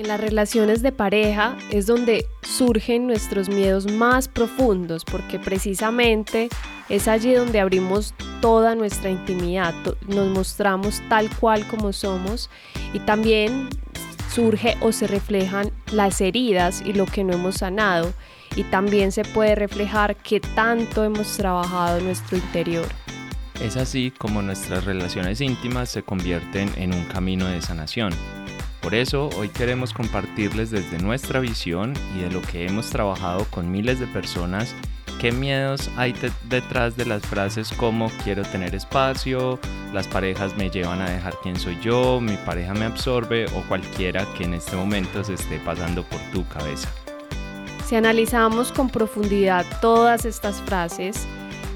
En las relaciones de pareja es donde surgen nuestros miedos más profundos porque precisamente es allí donde abrimos toda nuestra intimidad, nos mostramos tal cual como somos y también surge o se reflejan las heridas y lo que no hemos sanado y también se puede reflejar qué tanto hemos trabajado en nuestro interior. Es así como nuestras relaciones íntimas se convierten en un camino de sanación. Por eso hoy queremos compartirles desde nuestra visión y de lo que hemos trabajado con miles de personas qué miedos hay detrás de las frases como quiero tener espacio, las parejas me llevan a dejar quién soy yo, mi pareja me absorbe o cualquiera que en este momento se esté pasando por tu cabeza. Si analizamos con profundidad todas estas frases,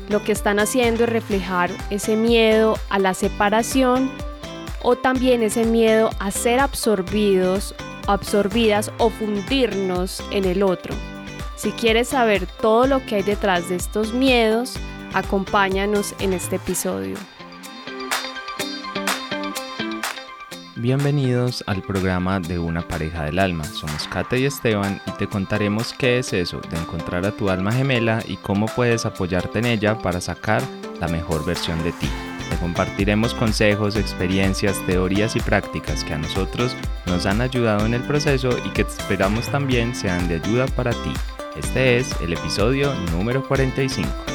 lo que están haciendo es reflejar ese miedo a la separación o también ese miedo a ser absorbidos, absorbidas o fundirnos en el otro. Si quieres saber todo lo que hay detrás de estos miedos, acompáñanos en este episodio. Bienvenidos al programa de Una pareja del alma. Somos Kate y Esteban y te contaremos qué es eso de encontrar a tu alma gemela y cómo puedes apoyarte en ella para sacar la mejor versión de ti. Te compartiremos consejos, experiencias, teorías y prácticas que a nosotros nos han ayudado en el proceso y que esperamos también sean de ayuda para ti. Este es el episodio número 45.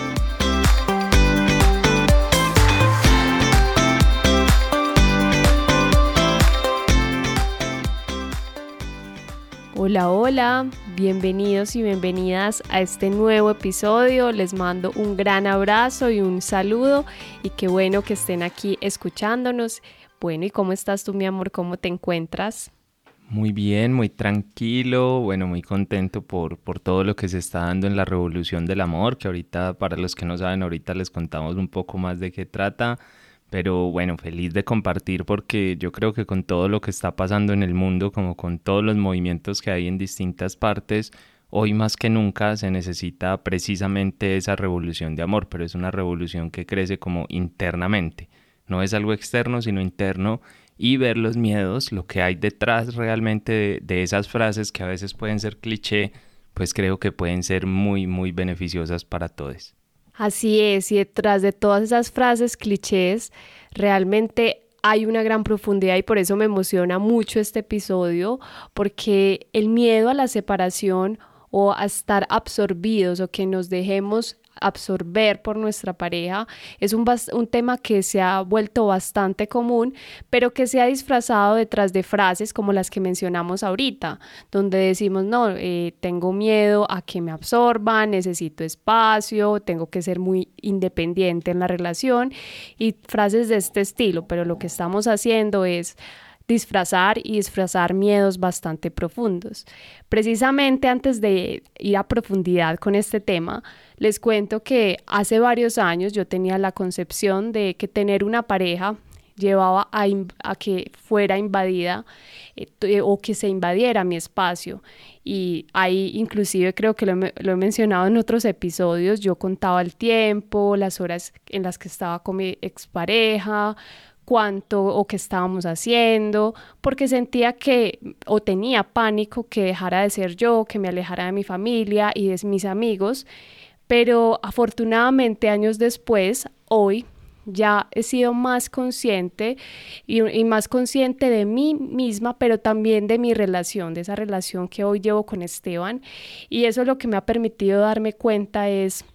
Hola, hola, bienvenidos y bienvenidas a este nuevo episodio. Les mando un gran abrazo y un saludo y qué bueno que estén aquí escuchándonos. Bueno, ¿y cómo estás tú, mi amor? ¿Cómo te encuentras? Muy bien, muy tranquilo, bueno, muy contento por, por todo lo que se está dando en la revolución del amor, que ahorita, para los que no saben, ahorita les contamos un poco más de qué trata. Pero bueno, feliz de compartir porque yo creo que con todo lo que está pasando en el mundo, como con todos los movimientos que hay en distintas partes, hoy más que nunca se necesita precisamente esa revolución de amor, pero es una revolución que crece como internamente. No es algo externo, sino interno y ver los miedos, lo que hay detrás realmente de, esas frases que a veces pueden ser cliché, pues creo que pueden ser muy, muy beneficiosas para todos. Así es, y detrás de todas esas frases clichés, realmente hay una gran profundidad y por eso me emociona mucho este episodio, porque el miedo a la separación o a estar absorbidos o que nos dejemos absorber por nuestra pareja. Es un, un, tema que se ha vuelto bastante común, pero que se ha disfrazado detrás de frases como las que mencionamos ahorita, donde decimos, no, eh, tengo miedo a que me absorban, necesito espacio, tengo que ser muy independiente en la relación y frases de este estilo, pero lo que estamos haciendo es disfrazar y disfrazar miedos bastante profundos. Precisamente antes de ir a profundidad con este tema, les cuento que hace varios años yo tenía la concepción de que tener una pareja llevaba a, que fuera invadida eh, o que se invadiera mi espacio. Y ahí inclusive creo que lo, lo, he mencionado en otros episodios, yo contaba el tiempo, las horas en las que estaba con mi expareja, cuánto o qué estábamos haciendo, porque sentía que o tenía pánico que dejara de ser yo, que me alejara de mi familia y de mis amigos, pero afortunadamente años después, hoy ya he sido más consciente y, más consciente de mí misma, pero también de mi relación, de esa relación que hoy llevo con Esteban. Y eso lo que me ha permitido darme cuenta es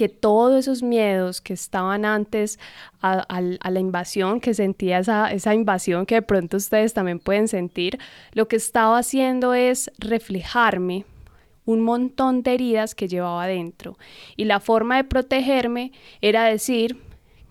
que todos esos miedos que estaban antes a, la invasión, que sentía esa, esa invasión que de pronto ustedes también pueden sentir, lo que estaba haciendo es reflejarme un montón de heridas que llevaba dentro. Y la forma de protegerme era decir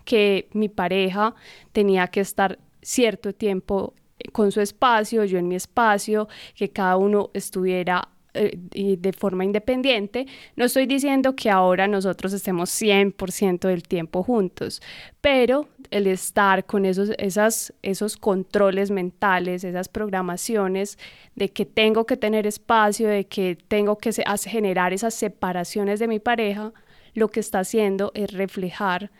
que mi pareja tenía que estar cierto tiempo con su espacio, yo en mi espacio, que cada uno estuviera eh, de forma independiente, no estoy diciendo que ahora nosotros estemos 100% del tiempo juntos, pero el estar con esos, esas, esos controles mentales, esas programaciones de que tengo que tener espacio, de que tengo que generar esas separaciones de mi pareja, lo que está haciendo es reflejar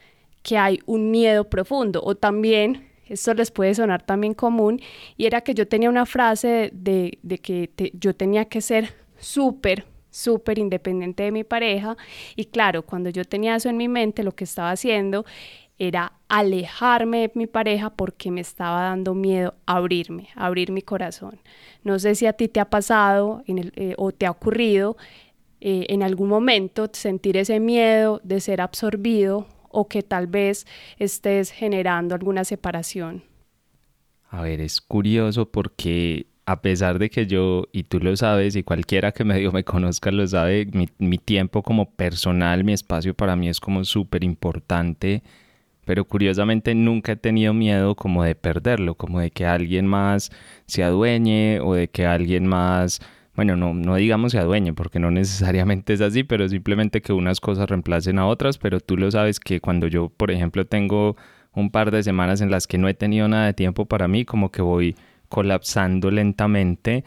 que hay un miedo profundo o también esto les puede sonar también común, y era que yo tenía una frase de, que yo tenía que ser súper, súper independiente de mi pareja, y claro, cuando yo tenía eso en mi mente, lo que estaba haciendo era alejarme de mi pareja porque me estaba dando miedo abrirme, abrir mi corazón. No sé si a ti te ha pasado eh, o te ha ocurrido eh, en algún momento sentir ese miedo de ser absorbido o que tal vez estés generando alguna separación. A ver, es curioso porque a pesar de que yo, y tú lo sabes, y cualquiera que medio me conozca lo sabe, mi, mi tiempo como personal, mi espacio para mí es como súper importante, pero curiosamente nunca he tenido miedo como de perderlo, como de que alguien más se adueñe o de que alguien más bueno, no, no digamos se adueñe, porque no necesariamente es así, pero simplemente que unas cosas reemplacen a otras, pero tú lo sabes que cuando yo, por ejemplo, tengo un par de semanas en las que no he tenido nada de tiempo para mí, como que voy colapsando lentamente,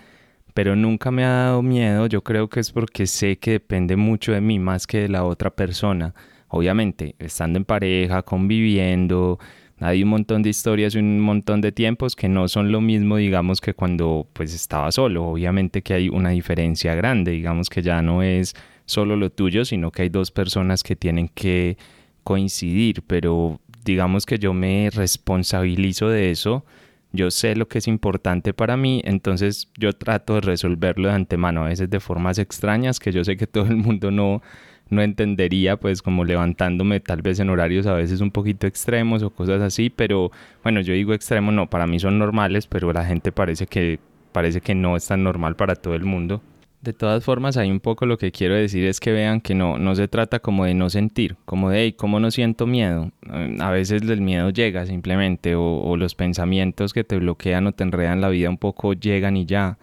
pero nunca me ha dado miedo, yo creo que es porque sé que depende mucho de mí más que de la otra persona. Obviamente, estando en pareja, conviviendo, hay un montón de historias y un montón de tiempos que no son lo mismo, digamos, que cuando pues estaba solo. Obviamente que hay una diferencia grande, digamos que ya no es solo lo tuyo, sino que hay dos personas que tienen que coincidir, pero digamos que yo me responsabilizo de eso, yo sé lo que es importante para mí, entonces yo trato de resolverlo de antemano, a veces de formas extrañas que yo sé que todo el mundo no, no entendería pues como levantándome tal vez en horarios a veces un poquito extremos o cosas así, pero bueno, yo digo extremo no, para mí son normales, pero la gente parece que parece que no es tan normal para todo el mundo. De todas formas, hay un poco lo que quiero decir es que vean que no, no se trata como de no sentir, como de, hey, ¿cómo no siento miedo? A veces el miedo llega simplemente, o, o los pensamientos que te bloquean o te enredan la vida un poco llegan y ya.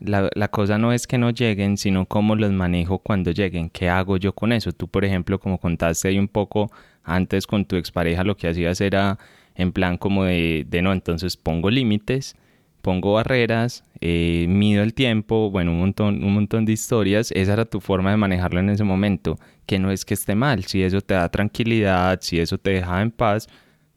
La, la, cosa no es que no lleguen, sino cómo los manejo cuando lleguen. ¿Qué hago yo con eso? Tú, por ejemplo, como contaste ahí un poco antes con tu expareja, lo que hacías era en plan como de, no, entonces pongo límites, pongo barreras, eh, mido el tiempo, bueno, un montón, un montón de historias. Esa era tu forma de manejarlo en ese momento. Que no es que esté mal, si eso te da tranquilidad, si eso te deja en paz,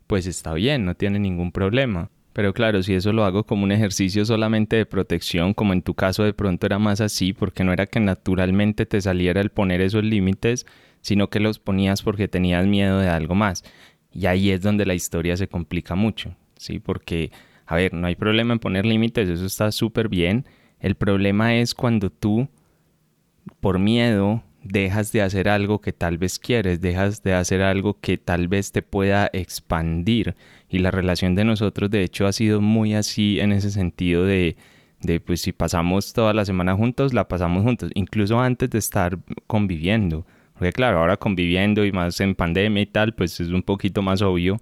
pues está bien, no tiene ningún problema. Pero claro, si eso lo hago como un ejercicio solamente de protección, como en tu caso de pronto era más así, porque no era que naturalmente te saliera el poner esos límites, sino que los ponías porque tenías miedo de algo más. Y ahí es donde la historia se complica mucho, ¿sí? Porque, a ver, no hay problema en poner límites, eso está súper bien. El problema es cuando tú, por miedo, dejas de hacer algo que tal vez quieres, dejas de hacer algo que tal vez te pueda expandir. Y la relación de nosotros, de hecho, ha sido muy así en ese sentido de, de pues si pasamos toda la semana juntos, la pasamos juntos, incluso antes de estar conviviendo. Porque claro, ahora conviviendo y más en pandemia y tal, pues es un poquito más obvio.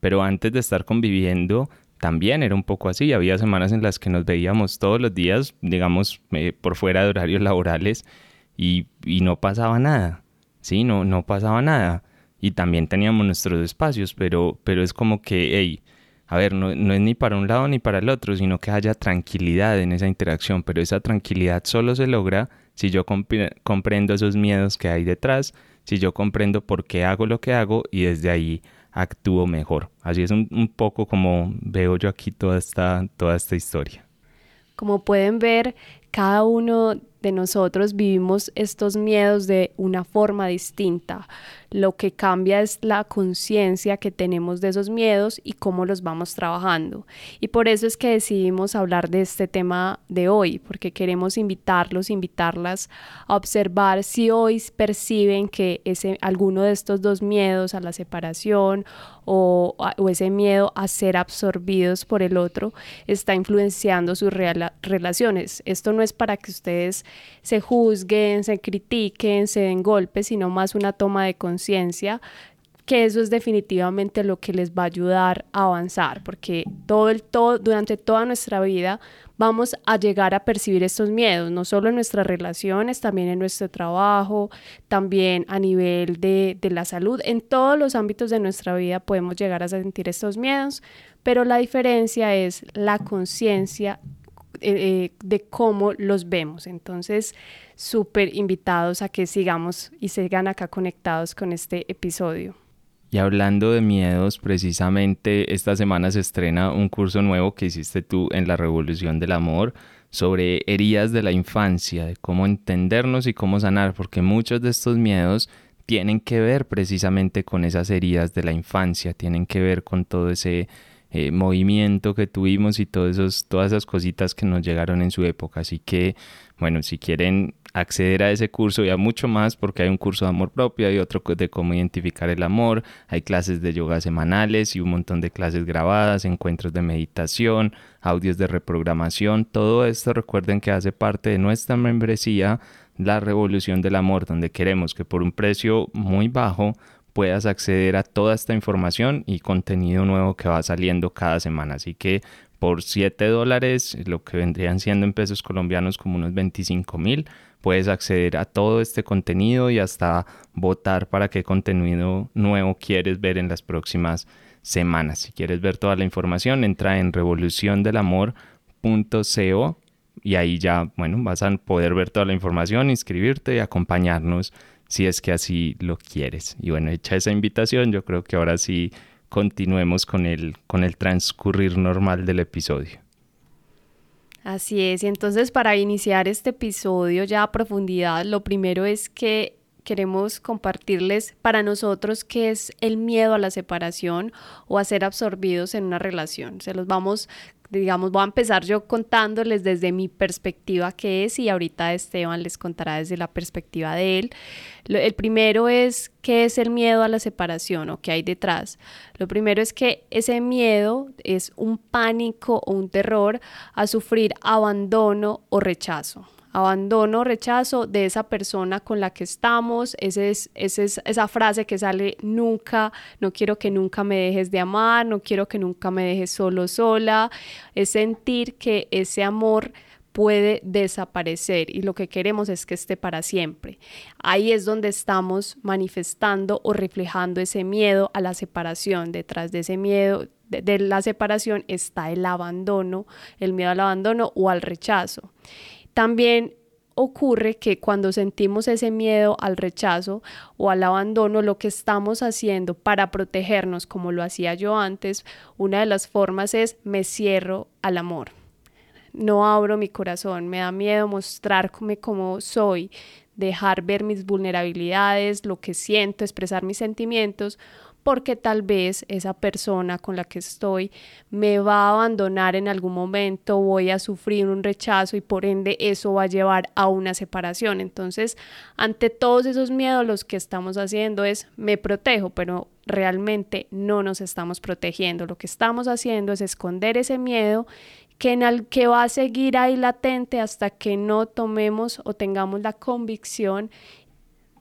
Pero antes de estar conviviendo, también era un poco así. Había semanas en las que nos veíamos todos los días, digamos, eh, por fuera de horarios laborales y, no pasaba nada, ¿sí? No, no pasaba nada. Y también teníamos nuestros espacios, pero, pero es como que, hey, a ver, no, no, es ni para un lado ni para el otro, sino que haya tranquilidad en esa interacción, pero esa tranquilidad solo se logra si yo comprendo esos miedos que hay detrás, si yo comprendo por qué hago lo que hago y desde ahí actúo mejor. Así es un, un poco como veo yo aquí toda esta, toda esta historia. Como pueden ver, cada uno de nosotros vivimos estos miedos de una forma distinta. Lo que cambia es la conciencia que tenemos de esos miedos y cómo los vamos trabajando. Y por eso es que decidimos hablar de este tema de hoy, porque queremos invitarlos, invitarlas a observar si hoy perciben que ese, alguno de estos dos miedos a la separación o, o ese miedo a ser absorbidos por el otro está influenciando sus relaciones. Esto no es para que ustedes se juzguen, se critiquen, se den golpes, sino más una toma de conciencia que eso es definitivamente lo que les va a ayudar a avanzar, porque todo el todo durante toda nuestra vida vamos a llegar a percibir estos miedos, no solo en nuestras relaciones, también en nuestro trabajo, también a nivel de, de la salud, en todos los ámbitos de nuestra vida podemos llegar a sentir estos miedos, pero la diferencia es la conciencia eh, de cómo los vemos. Entonces, súper invitados a que sigamos y sigan acá conectados con este episodio. Y hablando de miedos, precisamente esta semana se estrena un curso nuevo que hiciste tú en la Revolución del Amor sobre heridas de la infancia, de cómo entendernos y cómo sanar, porque muchos de estos miedos tienen que ver precisamente con esas heridas de la infancia, tienen que ver con todo ese eh, movimiento que tuvimos y todos todas esas cositas que nos llegaron en su época. Así que, bueno, si quieren acceder a ese curso y a mucho más, porque hay un curso de amor propio, hay otro de cómo identificar el amor, hay clases de yoga semanales y un montón de clases grabadas, encuentros de meditación, audios de reprogramación, todo esto recuerden que hace parte de nuestra membresía la revolución del amor, donde queremos que por un precio muy bajo puedas acceder a toda esta información y contenido nuevo que va saliendo cada semana. Así que por 7 dólares, lo que vendrían siendo en pesos colombianos como unos 25 mil, puedes acceder a todo este contenido y hasta votar para qué contenido nuevo quieres ver en las próximas semanas. Si quieres ver toda la información, entra en revoluciondelamor.co y ahí ya, bueno, vas a poder ver toda la información, inscribirte y acompañarnos si es que así lo quieres. Y bueno, hecha esa invitación, yo creo que ahora sí continuemos con el, con el transcurrir normal del episodio. Así es, y entonces para iniciar este episodio ya a profundidad, lo primero es que queremos compartirles para nosotros qué es el miedo a la separación o a ser absorbidos en una relación. Se los vamos digamos, voy a empezar yo contándoles desde mi perspectiva qué es y ahorita Esteban les contará desde la perspectiva de él. El primero es qué es el miedo a la separación o qué hay detrás. Lo primero es que ese miedo es un pánico o un terror a sufrir abandono o rechazo abandono, rechazo de esa persona con la que estamos, ese es, esa frase que sale nunca, no quiero que nunca me dejes de amar, no quiero que nunca me dejes solo, sola, es sentir que ese amor puede desaparecer y lo que queremos es que esté para siempre. Ahí es donde estamos manifestando o reflejando ese miedo a la separación. Detrás de ese miedo de la separación está el abandono, el miedo al abandono o al rechazo. También ocurre que cuando sentimos ese miedo al rechazo o al abandono, lo que estamos haciendo para protegernos, como lo hacía yo antes, una de las formas es me cierro al amor. No abro mi corazón, me da miedo mostrarme como soy, dejar ver mis vulnerabilidades, lo que siento, expresar mis sentimientos, porque tal vez esa persona con la que estoy me va a abandonar en algún momento, voy a sufrir un rechazo y por ende eso va a llevar a una separación. Entonces, ante todos esos miedos, lo que estamos haciendo es me protejo, pero realmente no nos estamos protegiendo. Lo que estamos haciendo es esconder ese miedo que, en el, que va a seguir ahí latente hasta que no tomemos o tengamos la convicción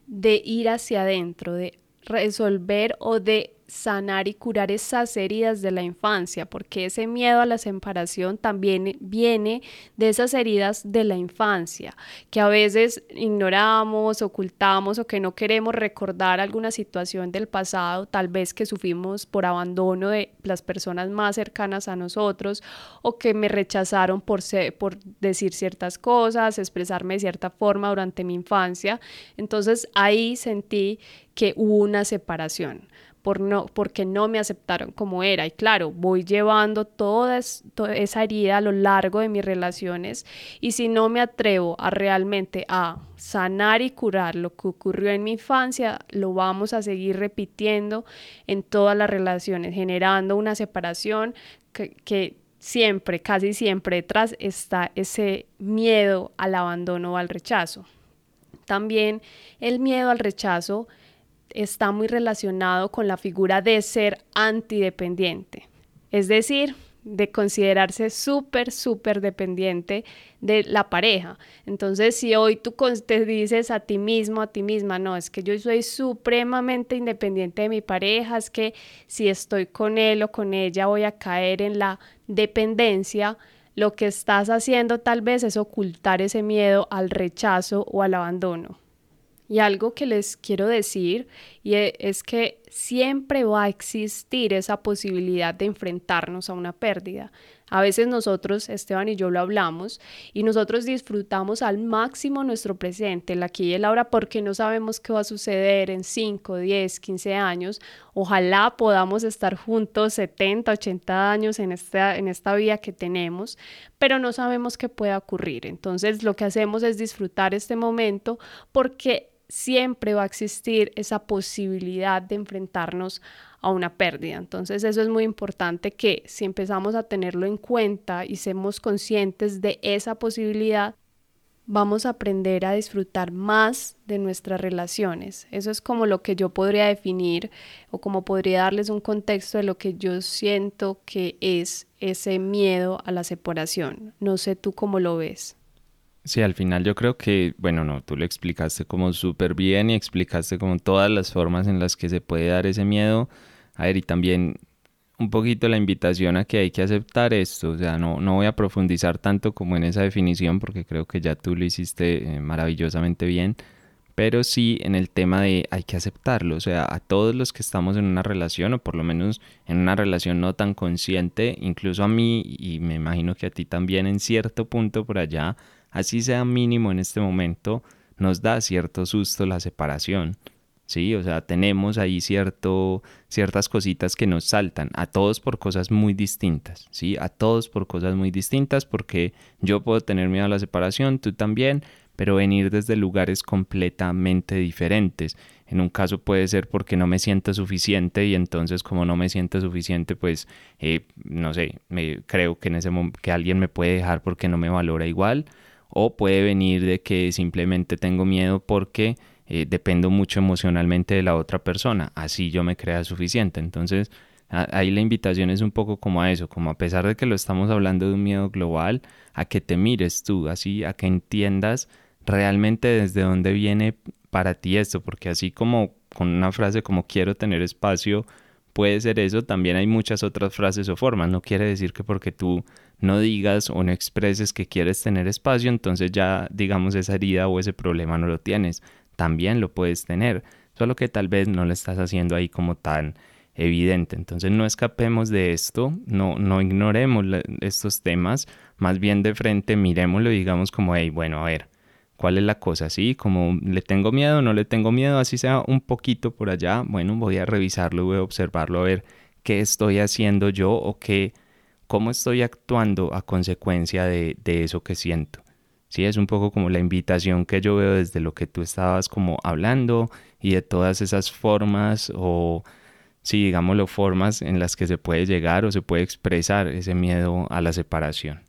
de ir hacia adentro, de resolver o de sanar y curar esas heridas de la infancia, porque ese miedo a la separación también viene de esas heridas de la infancia, que a veces ignoramos, ocultamos o que no queremos recordar alguna situación del pasado, tal vez que sufrimos por abandono de las personas más cercanas a nosotros o que me rechazaron por, decir ciertas cosas, expresarme de cierta forma durante mi infancia. Entonces ahí sentí que hubo una separación por no, porque no me aceptaron como era. Y claro, voy llevando toda, esa herida a lo largo de mis relaciones y si no me atrevo a realmente a sanar y curar lo que ocurrió en mi infancia, lo vamos a seguir repitiendo en todas las relaciones, generando una separación que, que siempre, casi siempre detrás está ese miedo al abandono o al rechazo. También el miedo al rechazo está muy relacionado con la figura de ser antidependiente, es decir, de considerarse súper, súper dependiente de la pareja. Entonces, si hoy tú te dices a ti mismo, a ti misma, no, es que yo soy supremamente independiente de mi pareja, es que si estoy con él o con ella voy a caer en la dependencia, lo que estás haciendo tal vez es ocultar ese miedo al rechazo o al abandono. Y algo que les quiero decir y e, es que siempre va a existir esa posibilidad de enfrentarnos a una pérdida. A veces nosotros, Esteban y yo lo hablamos, y nosotros disfrutamos al máximo nuestro presente, el aquí y el ahora, porque no sabemos qué va a suceder en 5, 10, 15 años. Ojalá podamos estar juntos 70, 80 años en esta, en esta vida que tenemos, pero no sabemos qué puede ocurrir. Entonces lo que hacemos es disfrutar este momento porque siempre va a existir esa posibilidad de enfrentarnos a una pérdida. Entonces eso es muy importante que si empezamos a tenerlo en cuenta y somos conscientes de esa posibilidad, vamos a aprender a disfrutar más de nuestras relaciones. Eso es como lo que yo podría definir o como podría darles un contexto de lo que yo siento que es ese miedo a la separación. No sé tú cómo lo ves. Sí, al final yo creo que, bueno, no, tú lo explicaste como súper bien y explicaste como todas las formas en las que se puede dar ese miedo. A ver, y también un poquito la invitación a que hay que aceptar esto, o sea, no, no voy a profundizar tanto como en esa definición porque creo que ya tú lo hiciste eh, maravillosamente bien, pero sí en el tema de hay que aceptarlo, o sea, a todos los que estamos en una relación o por lo menos en una relación no tan consciente, incluso a mí y me imagino que a ti también en cierto punto por allá, así sea mínimo en este momento, nos da cierto susto la separación. Sí, o sea, tenemos ahí cierto, ciertas cositas que nos saltan, a todos por cosas muy distintas, ¿sí? A todos por cosas muy distintas, porque yo puedo tener miedo a la separación, tú también, pero venir desde lugares completamente diferentes. En un caso puede ser porque no me siento suficiente y entonces como no me siento suficiente, pues, eh, no sé, me, creo que en ese que alguien me puede dejar porque no me valora igual o puede venir de que simplemente tengo miedo porque eh, dependo mucho emocionalmente de la otra persona, así yo me crea suficiente. Entonces, ahí la invitación es un poco como a eso, como a pesar de que lo estamos hablando de un miedo global, a que te mires tú, así, a que entiendas realmente desde dónde viene para ti esto, porque así como con una frase como quiero tener espacio, puede ser eso, también hay muchas otras frases o formas. No quiere decir que porque tú no digas o no expreses que quieres tener espacio, entonces ya digamos esa herida o ese problema no lo tienes. También lo puedes tener, solo que tal vez no lo estás haciendo ahí como tan evidente. Entonces no escapemos de esto, no, no ignoremos estos temas, más bien de frente miremoslo y digamos como, hey, bueno, a ver, ¿cuál es la cosa? Sí, como le tengo miedo, no le tengo miedo, así sea un poquito por allá, bueno, voy a revisarlo, voy a observarlo, a ver qué estoy haciendo yo o qué cómo estoy actuando a consecuencia de, eso que siento. Sí, es un poco como la invitación que yo veo desde lo que tú estabas como hablando y de todas esas formas o, sí, digámoslo, formas en las que se puede llegar o se puede expresar ese miedo a la separación.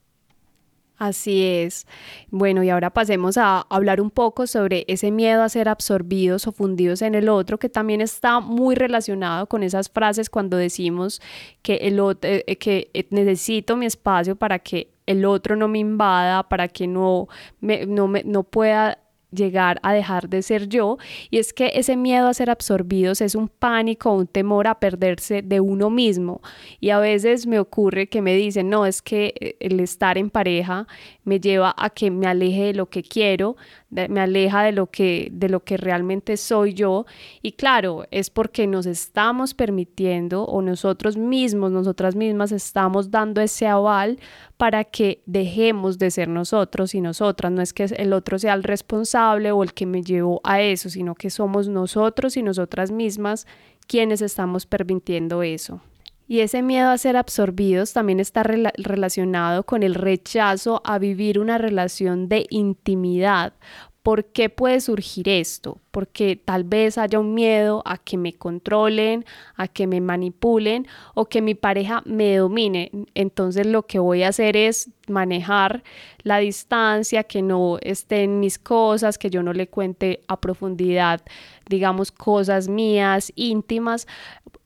Así es. Bueno, y ahora pasemos a hablar un poco sobre ese miedo a ser absorbidos o fundidos en el otro, que también está muy relacionado con esas frases cuando decimos que, el eh, eh, que eh, necesito mi espacio para que el otro no me invada, para que no, me, no, me, no pueda llegar a dejar de ser yo y es que ese miedo a ser absorbidos es un pánico, un temor a perderse de uno mismo. Y a veces me ocurre que me dicen, no, es que eh, el estar en pareja me lleva a que me aleje de lo que quiero, me aleja de lo que de lo que realmente soy yo y claro, es porque nos estamos permitiendo o nosotros mismos, nosotras mismas estamos dando ese aval para que dejemos de ser nosotros y nosotras. No es que el otro sea el responsable o el que me llevó a eso, sino que somos nosotros y nosotras mismas quienes estamos permitiendo eso. Y ese miedo a ser absorbidos también está relacionado con el rechazo a vivir una relación de intimidad, ¿Por qué puede surgir esto? Porque tal vez haya un miedo a que me controlen, a que me manipulen o que mi pareja me domine. Entonces lo que voy a hacer es manejar la distancia, que no estén mis cosas, que yo no le cuente a profundidad, digamos, cosas mías, íntimas.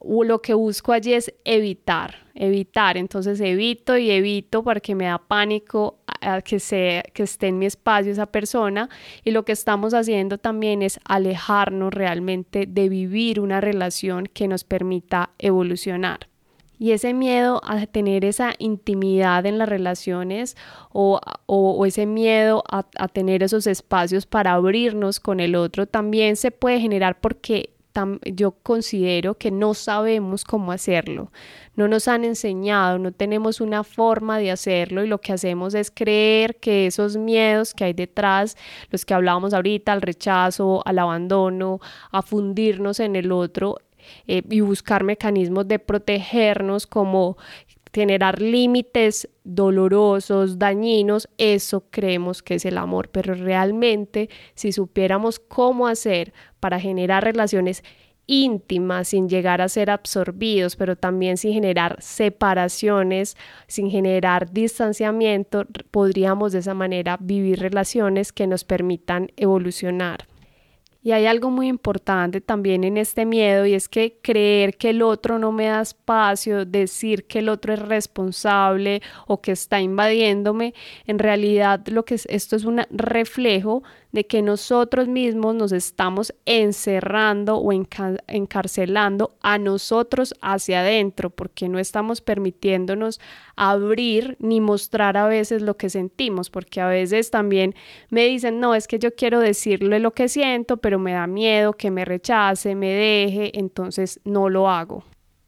Lo que busco allí es evitar, evitar. Entonces evito y evito porque me da pánico que, sea, que esté en mi espacio esa persona y lo que estamos haciendo también es alejarnos realmente de vivir una relación que nos permita evolucionar. Y ese miedo a tener esa intimidad en las relaciones o, o, ese miedo a, a tener esos espacios para abrirnos con el otro también se puede generar porque yo considero que no sabemos cómo hacerlo. No nos han enseñado, no tenemos una forma de hacerlo y lo que hacemos es creer que esos miedos que hay detrás, los que hablábamos ahorita, al rechazo, al abandono, a fundirnos en el otro, eh, y buscar mecanismos de protegernos como generar límites dolorosos, dañinos, eso creemos que es el amor, pero realmente si supiéramos cómo hacer para generar relaciones íntimas sin llegar a ser absorbidos, pero también sin generar separaciones, sin generar distanciamiento, podríamos de esa manera vivir relaciones que nos permitan evolucionar. Y hay algo muy importante también en este miedo y es que creer que el otro no me da espacio, decir que el otro es responsable o que está invadiéndome, en realidad lo que es, esto es un reflejo de que nosotros mismos nos estamos encerrando o encarcelando a nosotros hacia adentro, porque no estamos permitiéndonos abrir ni mostrar a veces lo que sentimos, porque a veces también me dicen, no, es que yo quiero decirle lo que siento, pero me da miedo que me rechace, me deje, entonces no lo hago.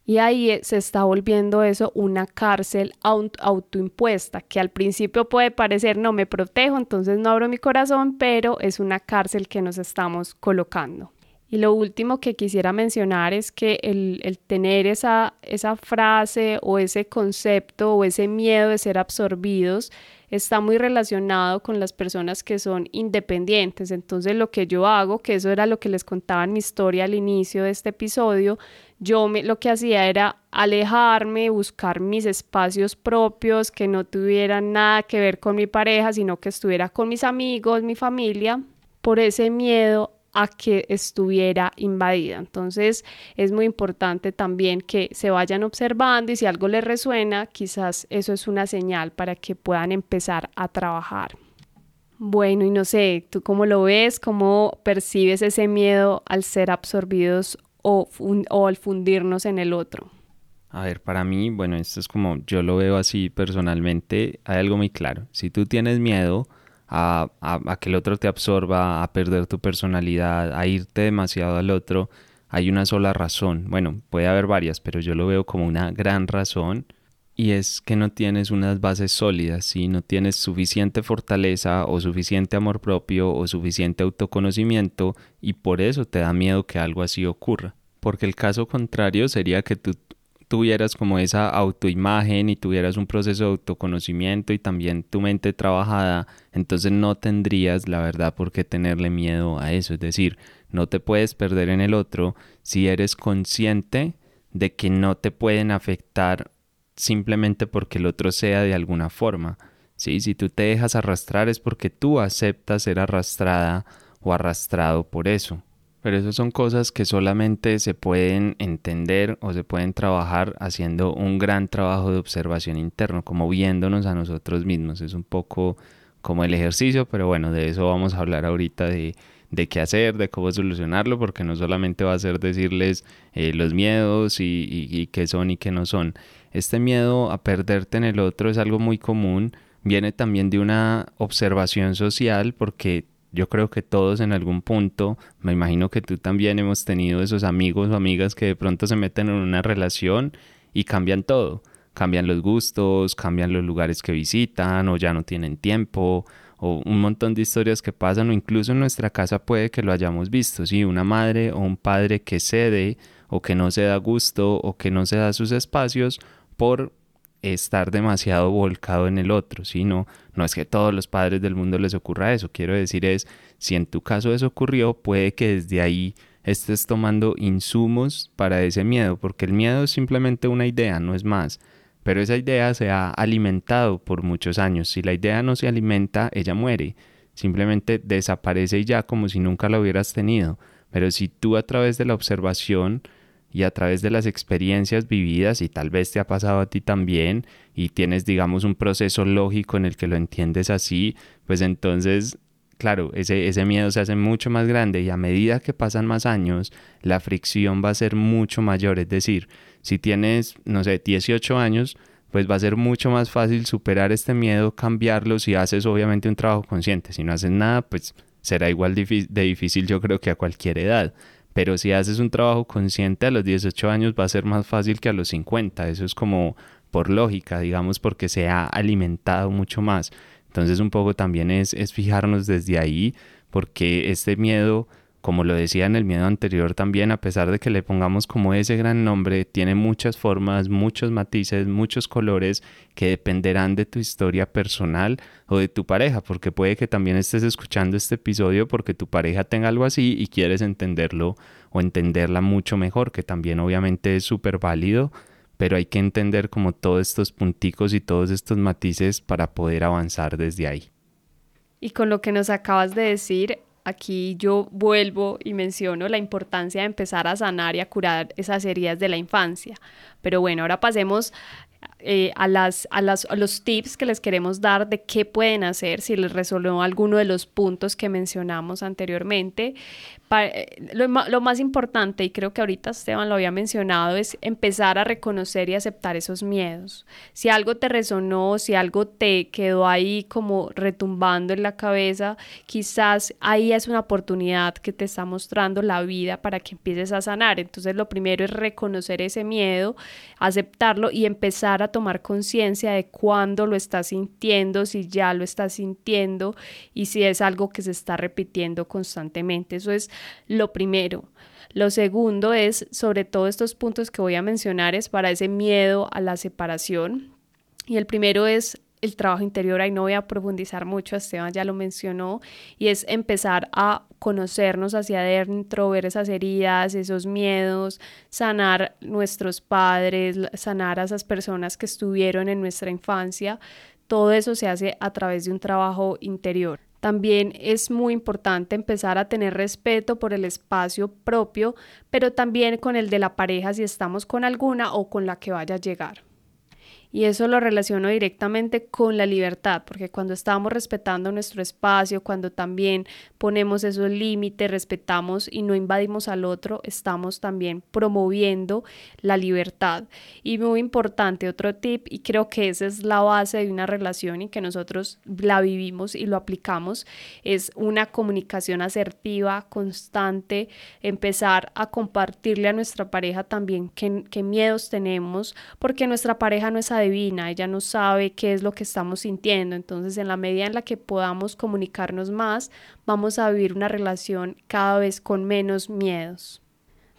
Y ahí eh, se está volviendo eso una cárcel autoimpuesta, que al principio puede parecer no me protejo, entonces no abro mi corazón, pero es una cárcel que nos estamos colocando. Y lo último que quisiera mencionar es que el, el, tener esa, esa frase o ese concepto o ese miedo de ser absorbidos está muy relacionado con las personas que son independientes. Entonces lo que yo hago, que eso era lo que les contaba mi historia al inicio de este episodio, yo me, lo que hacía era alejarme, buscar mis espacios propios que no tuvieran nada que ver con mi pareja, sino que estuviera con mis amigos, mi familia, por ese miedo a que estuviera invadida. Entonces es muy importante también que se vayan observando y si algo les resuena, quizás eso es una señal para que puedan empezar a trabajar. Bueno, y no sé, ¿tú cómo lo ves? ¿Cómo percibes ese miedo al ser absorbidos o, al fundirnos en el otro? A ver, para mí, bueno, esto es como yo lo veo así personalmente, hay algo muy claro. Si tú tienes miedo, a, que el otro te absorba, a perder tu personalidad, a irte demasiado al otro, hay una sola razón. Bueno, puede haber varias, pero yo lo veo como una gran razón y es que no tienes unas bases sólidas, si no tienes suficiente fortaleza o suficiente amor propio o suficiente autoconocimiento y por eso te da miedo que algo así ocurra. Porque el caso contrario sería que tú tuvieras como esa autoimagen y tuvieras un proceso de autoconocimiento y también tu mente trabajada, entonces no tendrías la verdad por qué tenerle miedo a eso. Es decir, no te puedes perder en el otro si eres consciente de que no te pueden afectar simplemente porque el otro sea de alguna forma. ¿sí? Si tú te dejas arrastrar es porque tú aceptas ser arrastrada o arrastrado por eso. Pero eso son cosas que solamente se pueden entender o se pueden trabajar haciendo un gran trabajo de observación interno, como viéndonos a nosotros mismos. Es un poco como el ejercicio, pero bueno, de eso vamos a hablar ahorita de, de qué hacer, de cómo solucionarlo, porque no solamente va a ser decirles eh, los miedos y, y qué son y qué no son. Este miedo a perderte en el otro es algo muy común, viene también de una observación social, porque yo creo que todos en algún punto, me imagino que tú también hemos tenido esos amigos o amigas que de pronto se meten en una relación y cambian todo. Cambian los gustos, cambian los lugares que visitan o ya no tienen tiempo o un montón de historias que pasan o incluso en nuestra casa puede que lo hayamos visto, sí, una madre o un padre que cede o que no se da gusto o que no se da sus espacios por estar demasiado volcado en el otro, ¿sí? No, es que todos los padres del mundo les ocurra eso, quiero decir es, si en tu caso eso ocurrió, puede que desde ahí estés tomando insumos para ese miedo, porque el miedo es simplemente una idea, no es más, pero esa idea se ha alimentado por muchos años, si la idea no se alimenta, ella muere, simplemente desaparece ya como si nunca la hubieras tenido, pero si tú a través de la observación, y a través de las experiencias vividas y tal vez te ha pasado a ti también y tienes digamos un proceso lógico en el que lo entiendes así, pues entonces claro, ese, ese miedo se hace mucho más grande y a medida que pasan más años, la fricción va a ser mucho mayor. Es decir, si tienes, no sé, 18 años, pues va a ser mucho más fácil superar este miedo, cambiarlo si haces obviamente un trabajo consciente. Si no haces nada, pues será igual de difícil yo creo que a cualquier edad pero si haces un trabajo consciente a los 18 años va a ser más fácil que a los 50. Eso es como por lógica, digamos, porque se ha alimentado mucho más. Entonces un poco también es, es fijarnos desde ahí, porque este miedo como lo decía en el miedo anterior también, a pesar de que le pongamos como ese gran nombre, tiene muchas formas, muchos matices, muchos colores que dependerán de tu historia personal o de tu pareja, porque puede que también estés escuchando este episodio porque tu pareja tenga algo así y quieres entenderlo o entenderla mucho mejor, que también obviamente es súper válido, pero hay que entender como todos estos punticos y todos estos matices para poder avanzar desde ahí. Y con lo que nos acabas de decir, aquí yo vuelvo y menciono la importancia de empezar a sanar y a curar esas heridas de la infancia. Pero bueno, ahora pasemos eh, a, las, a, las, a, los tips que les queremos dar de qué pueden hacer si les resolvió alguno de los puntos que mencionamos anteriormente. Eh, lo, lo, más importante, y creo que ahorita Esteban lo había mencionado, es empezar a reconocer y aceptar esos miedos. Si algo te resonó, si algo te quedó ahí como retumbando en la cabeza, quizás ahí es una oportunidad que te está mostrando la vida para que empieces a sanar. Entonces lo primero es reconocer ese miedo, aceptarlo y empezar a tomar conciencia de cuándo lo estás sintiendo, si ya lo estás sintiendo y si es algo que se está repitiendo constantemente. Eso es lo primero. Lo segundo es, sobre todo estos puntos que voy a mencionar, es para ese miedo a la separación. Y el primero es el trabajo interior, ahí no voy a profundizar mucho, Esteban ya lo mencionó, y es empezar a conocernos hacia adentro, ver esas heridas, esos miedos, sanar nuestros padres, sanar a esas personas que estuvieron en nuestra infancia. Todo eso se hace a través de un trabajo interior. También es muy importante empezar a tener respeto por el espacio propio, pero también con el de la pareja si estamos con alguna o con la que vaya a llegar. Y eso lo relaciono directamente con la libertad, porque cuando estamos respetando nuestro espacio, cuando también ponemos esos límites, respetamos y no invadimos al otro, estamos también promoviendo la libertad. Y muy importante, otro tip, y creo que esa es la base de una relación y que nosotros la vivimos y lo aplicamos, es una comunicación asertiva, constante, empezar a compartirle a nuestra pareja también qué, qué miedos tenemos, porque nuestra pareja no es adivina, ella no sabe qué es lo que estamos sintiendo. Entonces, en la medida en la que podamos comunicarnos más, vamos a vivir una relación cada vez con menos miedos.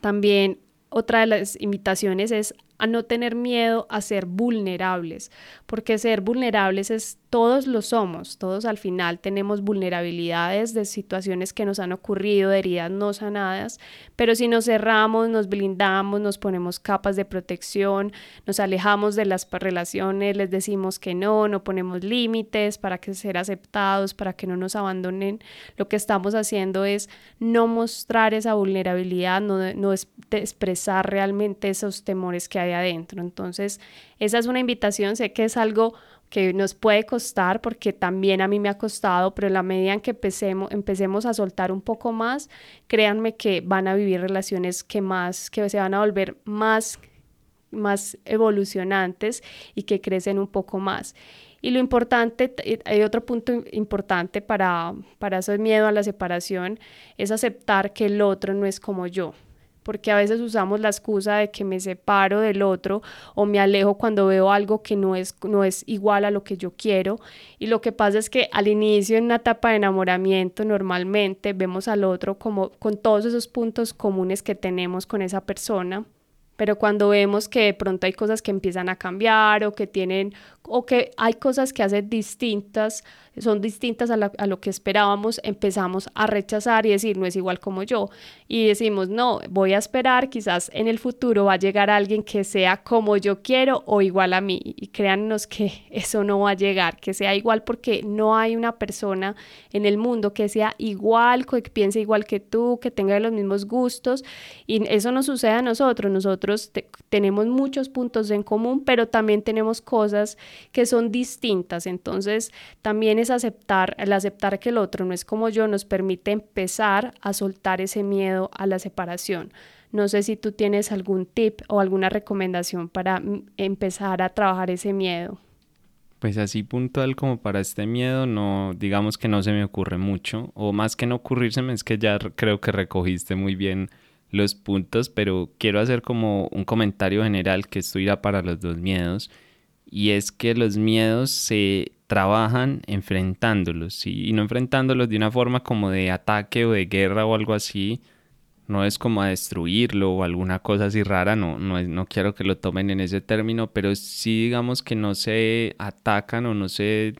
También otra de las invitaciones es a no tener miedo a ser vulnerables, porque ser vulnerables es todos lo somos, todos al final tenemos vulnerabilidades de situaciones que nos han ocurrido, heridas no sanadas, pero si nos cerramos, nos blindamos, nos ponemos capas de protección, nos alejamos de las relaciones, les decimos que no, no ponemos límites para que ser aceptados, para que no nos abandonen, lo que estamos haciendo es no mostrar esa vulnerabilidad, no, no expresar realmente esos temores que hay adentro. Entonces, esa es una invitación, sé que es algo que nos puede costar porque también a mí me ha costado, pero en la medida en que empecemos, empecemos a soltar un poco más, créanme que van a vivir relaciones que más, que se van a volver más, más evolucionantes y que crecen un poco más. Y lo importante, hay otro punto importante para, para ese miedo a la separación, es aceptar que el otro no es como yo porque a veces usamos la excusa de que me separo del otro o me alejo cuando veo algo que no es, no es igual a lo que yo quiero. Y lo que pasa es que al inicio, en una etapa de enamoramiento, normalmente vemos al otro como con todos esos puntos comunes que tenemos con esa persona pero cuando vemos que de pronto hay cosas que empiezan a cambiar o que tienen o que hay cosas que hacen distintas son distintas a, lo que esperábamos, empezamos a rechazar y decir, no es igual como yo. Y decimos, no, voy a esperar, quizás en el futuro va a llegar alguien que sea como yo quiero o igual a mí. Y créannos que eso no va a llegar, que sea igual porque no hay una persona en el mundo que sea igual, que piense igual que tú, que tenga los mismos gustos. Y eso no sucede a nosotros. Nosotros tenemos muchos puntos en común, pero también tenemos cosas que son distintas. Entonces, también es aceptar, el aceptar que el otro no es como yo, nos permite empezar a soltar ese miedo a la separación. No sé si tú tienes algún tip o alguna recomendación para mm, empezar a trabajar ese miedo. Pues así puntual como para este miedo, no, digamos que no se me ocurre mucho, o más que no ocurrirse, es que ya creo que recogiste muy bien los puntos, pero quiero hacer como un comentario general que esto irá para los dos miedos y es que los miedos se trabajan enfrentándolos y no enfrentándolos de una forma como de ataque o de guerra o algo así, no es como a destruirlo o alguna cosa así rara, no, no, no quiero que lo tomen en ese término, pero sí digamos que no se atacan o no se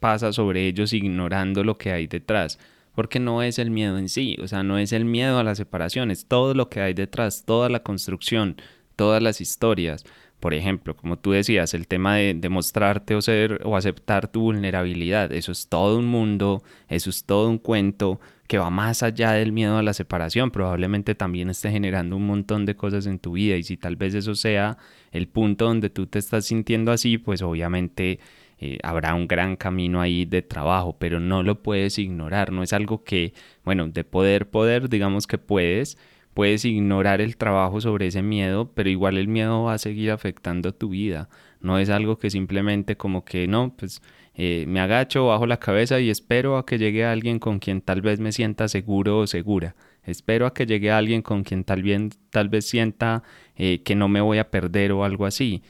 pasa sobre ellos ignorando lo que hay detrás, porque no es el miedo en sí, o sea, no es el miedo a la separación, es todo lo que hay detrás, toda la construcción, todas las historias. Por ejemplo, como tú decías, el tema de, demostrarte o ser o aceptar tu vulnerabilidad, eso es todo un mundo, eso es todo un cuento que va más allá del miedo a la separación, probablemente también esté generando un montón de cosas en tu vida y si tal vez eso sea el punto donde tú te estás sintiendo así, pues obviamente eh, habrá un gran camino ahí de trabajo, pero no lo puedes ignorar, no es algo que, bueno, de poder, poder, digamos que puedes, puedes ignorar el trabajo sobre ese miedo, pero igual el miedo va a seguir afectando tu vida. No es algo que simplemente como que no, pues eh, me agacho, bajo la cabeza y espero a que llegue alguien con quien tal vez me sienta seguro o segura. Espero a que llegue alguien con quien tal, bien, tal vez sienta eh, que no me voy a perder o algo así.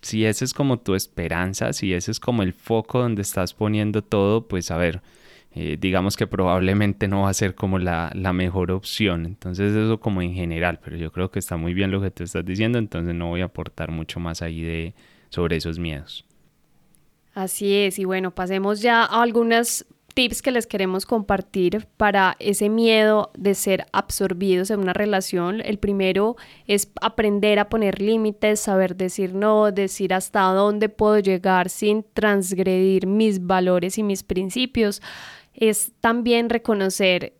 Si ese es como tu esperanza, si ese es como el foco donde estás poniendo todo, pues a ver, eh, digamos que probablemente no va a ser como la, la, mejor opción. Entonces eso como en general, pero yo creo que está muy bien lo que tú estás diciendo, entonces no voy a aportar mucho más ahí de, sobre esos miedos. Así es, y bueno, pasemos ya a algunos tips que les queremos compartir para ese miedo de ser absorbidos en una relación. El primero es aprender a poner límites, saber decir no, decir hasta dónde puedo llegar sin transgredir mis valores y mis principios es también reconocer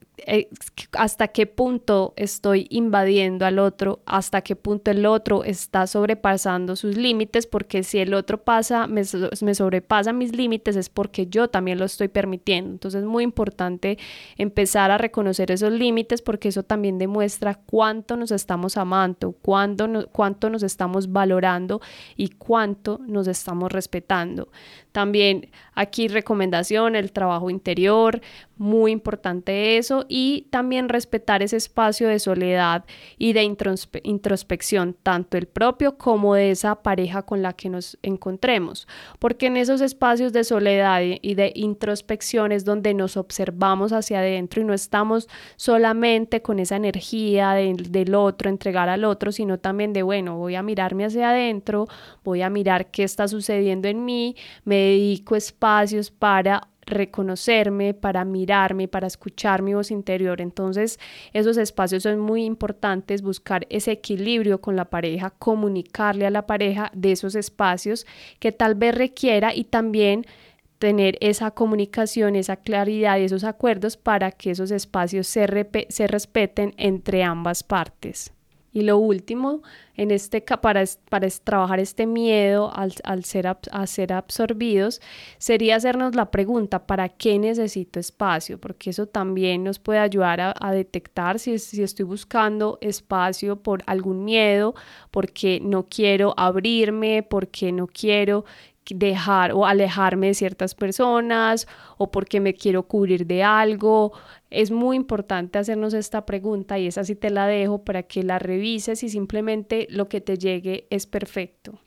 hasta qué punto estoy invadiendo al otro, hasta qué punto el otro está sobrepasando sus límites, porque si el otro pasa, me, sobrepasa mis límites es porque yo también lo estoy permitiendo. Entonces es muy importante empezar a reconocer esos límites porque eso también demuestra cuánto nos estamos amando, cuánto nos estamos valorando y cuánto nos estamos respetando. También aquí recomendación, el trabajo interior, muy importante eso, y también respetar ese espacio de soledad y de introspección, tanto el propio como de esa pareja con la que nos encontremos, porque en esos espacios de soledad y de introspección es donde nos observamos hacia adentro y no estamos solamente con esa energía del otro, entregar al otro, sino también de, bueno, voy a mirarme hacia adentro, voy a mirar qué está sucediendo en mí, me dedico espacios para reconocerme, para mirarme, para escuchar mi voz interior. Entonces, esos espacios son muy importantes, buscar ese equilibrio con la pareja, comunicarle a la pareja de esos espacios que tal vez requiera y también tener esa comunicación, esa claridad y esos acuerdos para que esos espacios se, se respeten entre ambas partes. Y lo último, en este, para, para trabajar este miedo al, ser, a ser absorbidos, sería hacernos la pregunta, ¿para qué necesito espacio? Porque eso también nos puede ayudar a, a detectar si, si estoy buscando espacio por algún miedo, porque no quiero abrirme, porque no quiero dejar o alejarme de ciertas personas o porque me quiero cubrir de algo. Es muy importante hacernos esta pregunta y esa sí te la dejo para que la revises y simplemente lo que te llegue es perfecto.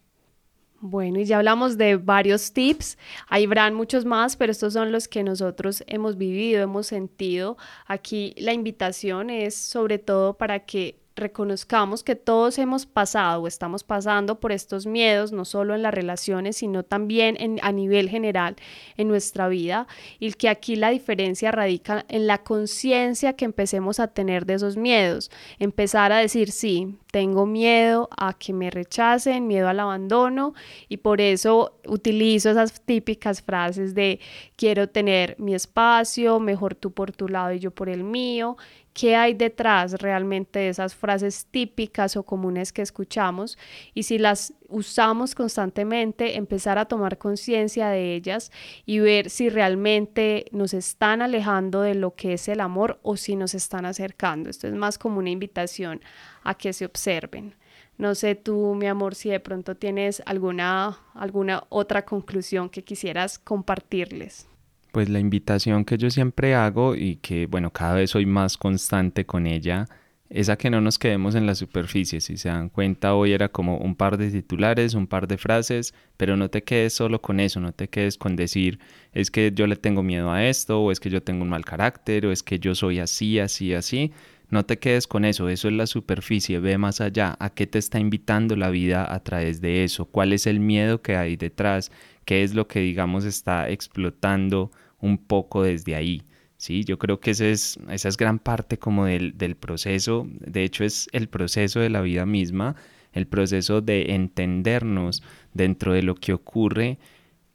Bueno, y ya hablamos de varios tips, hay habrán muchos más, pero estos son los que nosotros hemos vivido, hemos sentido. Aquí la invitación es sobre todo para que reconozcamos que todos hemos pasado o estamos pasando por estos miedos, no solo en las relaciones, sino también a nivel general en nuestra vida, y que aquí la diferencia radica en la conciencia que empecemos a tener de esos miedos, empezar a decir, sí, tengo miedo a que me rechacen, miedo al abandono, y por eso utilizo esas típicas frases de quiero tener mi espacio, mejor tú por tu lado y yo por el mío, qué hay detrás realmente de esas frases típicas o comunes que escuchamos y si las usamos constantemente, empezar a tomar conciencia de ellas y ver si realmente nos están alejando de lo que es el amor o si nos están acercando. Esto es más como una invitación a que se observen. No sé tú, mi amor, si de pronto tienes alguna, alguna otra conclusión que quisieras compartirles pues la invitación que yo siempre hago y que bueno, cada vez soy más constante con ella es a que no nos quedemos en la superficie. Si se dan cuenta, hoy era como un par de titulares, un par de frases, pero no te quedes solo con eso, no te quedes con decir es que yo le tengo miedo a esto, o es que yo tengo un mal carácter, o es que yo soy así, así, así. No te quedes con eso, eso es la superficie, ve más allá, a qué te está invitando la vida a través de eso, cuál es el miedo que hay detrás, qué es lo que digamos está explotando un poco desde ahí. Sí, yo creo que esa es, esa es gran parte como del, del proceso, de hecho es el proceso de la vida misma, el proceso de entendernos dentro de lo que ocurre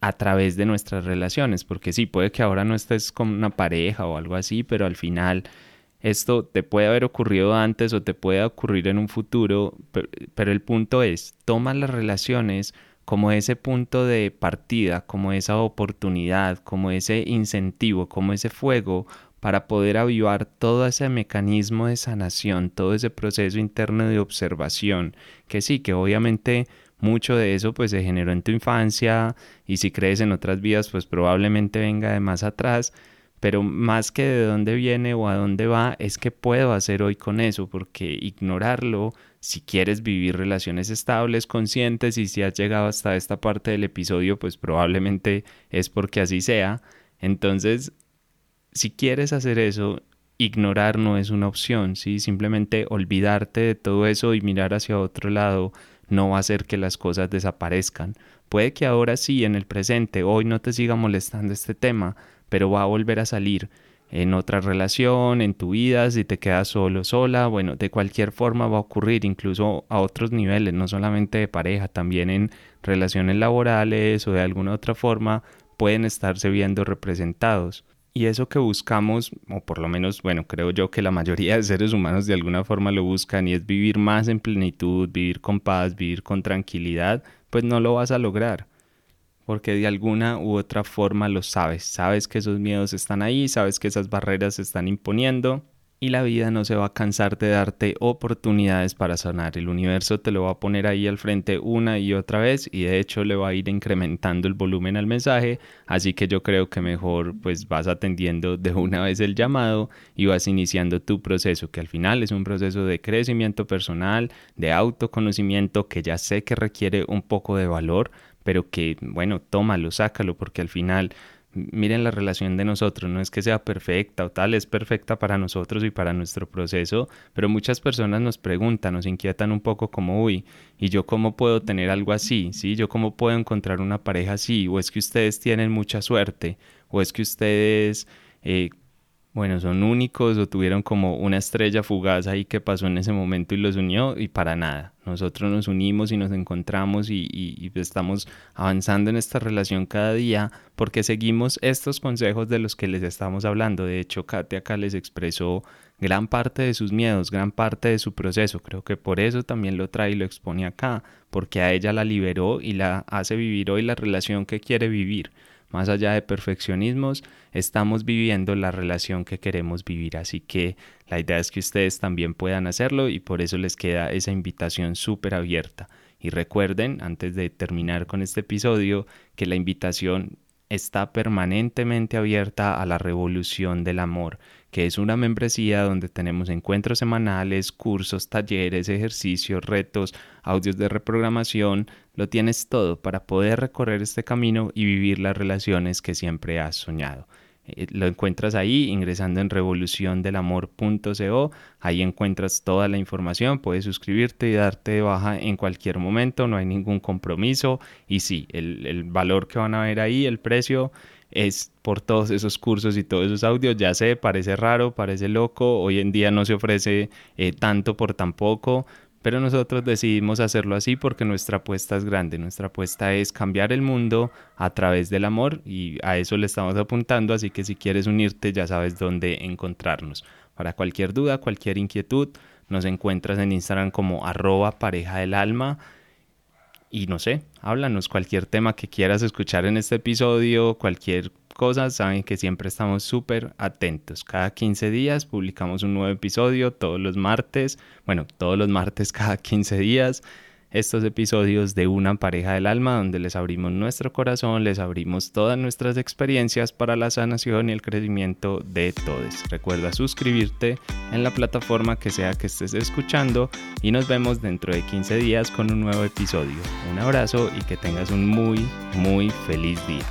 a través de nuestras relaciones, porque sí, puede que ahora no estés con una pareja o algo así, pero al final esto te puede haber ocurrido antes o te puede ocurrir en un futuro, pero el punto es, toma las relaciones como ese punto de partida, como esa oportunidad, como ese incentivo, como ese fuego para poder avivar todo ese mecanismo de sanación, todo ese proceso interno de observación, que sí, que obviamente mucho de eso pues se generó en tu infancia y si crees en otras vidas pues probablemente venga de más atrás, pero más que de dónde viene o a dónde va, es qué puedo hacer hoy con eso, porque ignorarlo si quieres vivir relaciones estables, conscientes y si has llegado hasta esta parte del episodio, pues probablemente es porque así sea. Entonces, si quieres hacer eso, ignorar no es una opción, ¿sí? Simplemente olvidarte de todo eso y mirar hacia otro lado no va a hacer que las cosas desaparezcan. Puede que ahora sí, en el presente, hoy no te siga molestando este tema, pero va a volver a salir en otra relación, en tu vida, si te quedas solo, sola, bueno, de cualquier forma va a ocurrir, incluso a otros niveles, no solamente de pareja, también en relaciones laborales o de alguna otra forma pueden estarse viendo representados. Y eso que buscamos, o por lo menos, bueno, creo yo que la mayoría de seres humanos de alguna forma lo buscan y es vivir más en plenitud, vivir con paz, vivir con tranquilidad, pues no lo vas a lograr porque de alguna u otra forma lo sabes, sabes que esos miedos están ahí, sabes que esas barreras se están imponiendo y la vida no se va a cansar de darte oportunidades para sanar. El universo te lo va a poner ahí al frente una y otra vez y de hecho le va a ir incrementando el volumen al mensaje, así que yo creo que mejor pues vas atendiendo de una vez el llamado y vas iniciando tu proceso, que al final es un proceso de crecimiento personal, de autoconocimiento que ya sé que requiere un poco de valor, pero que, bueno, tómalo, sácalo, porque al final, miren la relación de nosotros, no es que sea perfecta o tal, es perfecta para nosotros y para nuestro proceso, pero muchas personas nos preguntan, nos inquietan un poco como, uy, ¿y yo cómo puedo tener algo así? ¿Sí? ¿Yo cómo puedo encontrar una pareja así? ¿O es que ustedes tienen mucha suerte? ¿O es que ustedes... Eh, bueno, son únicos o tuvieron como una estrella fugaz ahí que pasó en ese momento y los unió y para nada. Nosotros nos unimos y nos encontramos y, estamos avanzando en esta relación cada día porque seguimos estos consejos de los que les estamos hablando. De hecho, Kate acá les expresó gran parte de sus miedos, gran parte de su proceso. Creo que por eso también lo trae y lo expone acá, porque a ella la liberó y la hace vivir hoy la relación que quiere vivir más allá de perfeccionismos, estamos viviendo la relación que queremos vivir. Así que la idea es que ustedes también puedan hacerlo y por eso les queda esa invitación súper abierta. Y recuerden, antes de terminar con este episodio, que la invitación está permanentemente abierta a la revolución del amor, que es una membresía donde tenemos encuentros semanales, cursos, talleres, ejercicios, retos, audios de reprogramación, lo tienes todo para poder recorrer este camino y vivir las relaciones que siempre has soñado. Eh, lo encuentras ahí ingresando en revoluciondelamor.co. Ahí encuentras toda la información. Puedes suscribirte y darte de baja en cualquier momento. No hay ningún compromiso. Y sí, el, valor que van a ver ahí, el precio, es por todos esos cursos y todos esos audios. Ya sé, parece raro, parece loco. Hoy en día no se ofrece eh, tanto por tan poco pero nosotros decidimos hacerlo así porque nuestra apuesta es grande, nuestra apuesta es cambiar el mundo a través del amor y a eso le estamos apuntando, así que si quieres unirte ya sabes dónde encontrarnos. Para cualquier duda, cualquier inquietud, nos encuentras en Instagram como arroba pareja del alma y no sé, háblanos cualquier tema que quieras escuchar en este episodio, cualquier cosas, saben que siempre estamos súper atentos. Cada 15 días publicamos un nuevo episodio, todos los martes, bueno, todos los martes cada 15 días. Estos episodios de Una pareja del alma donde les abrimos nuestro corazón, les abrimos todas nuestras experiencias para la sanación y el crecimiento de todos. Recuerda suscribirte en la plataforma que sea que estés escuchando y nos vemos dentro de 15 días con un nuevo episodio. Un abrazo y que tengas un muy, muy feliz día.